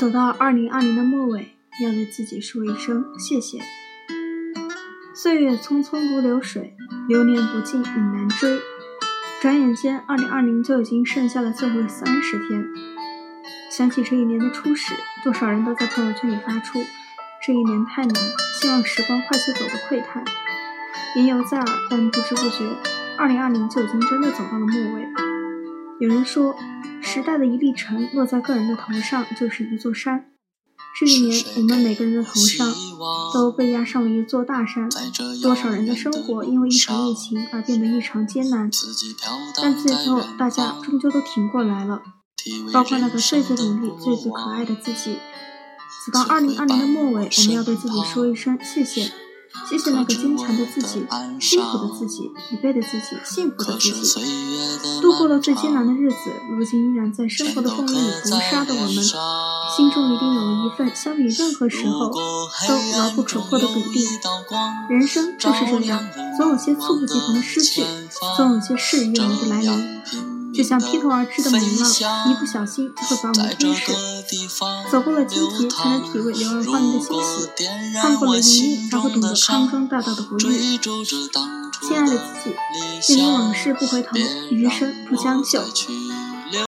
走到二零二零的末尾，要对自己说一声谢谢。岁月匆匆如流水，流年不尽已难追。转眼间，二零二零就已经剩下了最后三十天。想起这一年的初始，多少人都在朋友圈里发出“这一年太难，希望时光快些走”的喟叹。言犹在耳，但不知不觉，二零二零就已经真的走到了末尾。有人说，时代的一粒尘落在个人的头上，就是一座山。这一年，我们每个人的头上都被压上了一座大山。多少人的生活因为一场疫情而变得异常艰难，但最后大家终究都挺过来了，包括那个最最努力、最最可爱的自己。直到二零二零的末尾，我们要对自己说一声谢谢。谢谢那个坚强的自己，辛苦的自己，疲惫的自己，幸福的自己。度过了最艰难的日子，如今依然在生活的风雨里搏杀的我们，心中一定有了一份相比任何时候都牢不可破的笃定。人生就是这样，总有些猝不及防的失去，总有些事与愿违的来临。就像披头而至的猛浪，一不小心就会把我们吞噬。走过了荆棘，才能体味柳暗花明的欣喜；看过了泥泞，才会懂得康庄大道的不易。亲爱的自己，愿你往事不回头，余生不将就。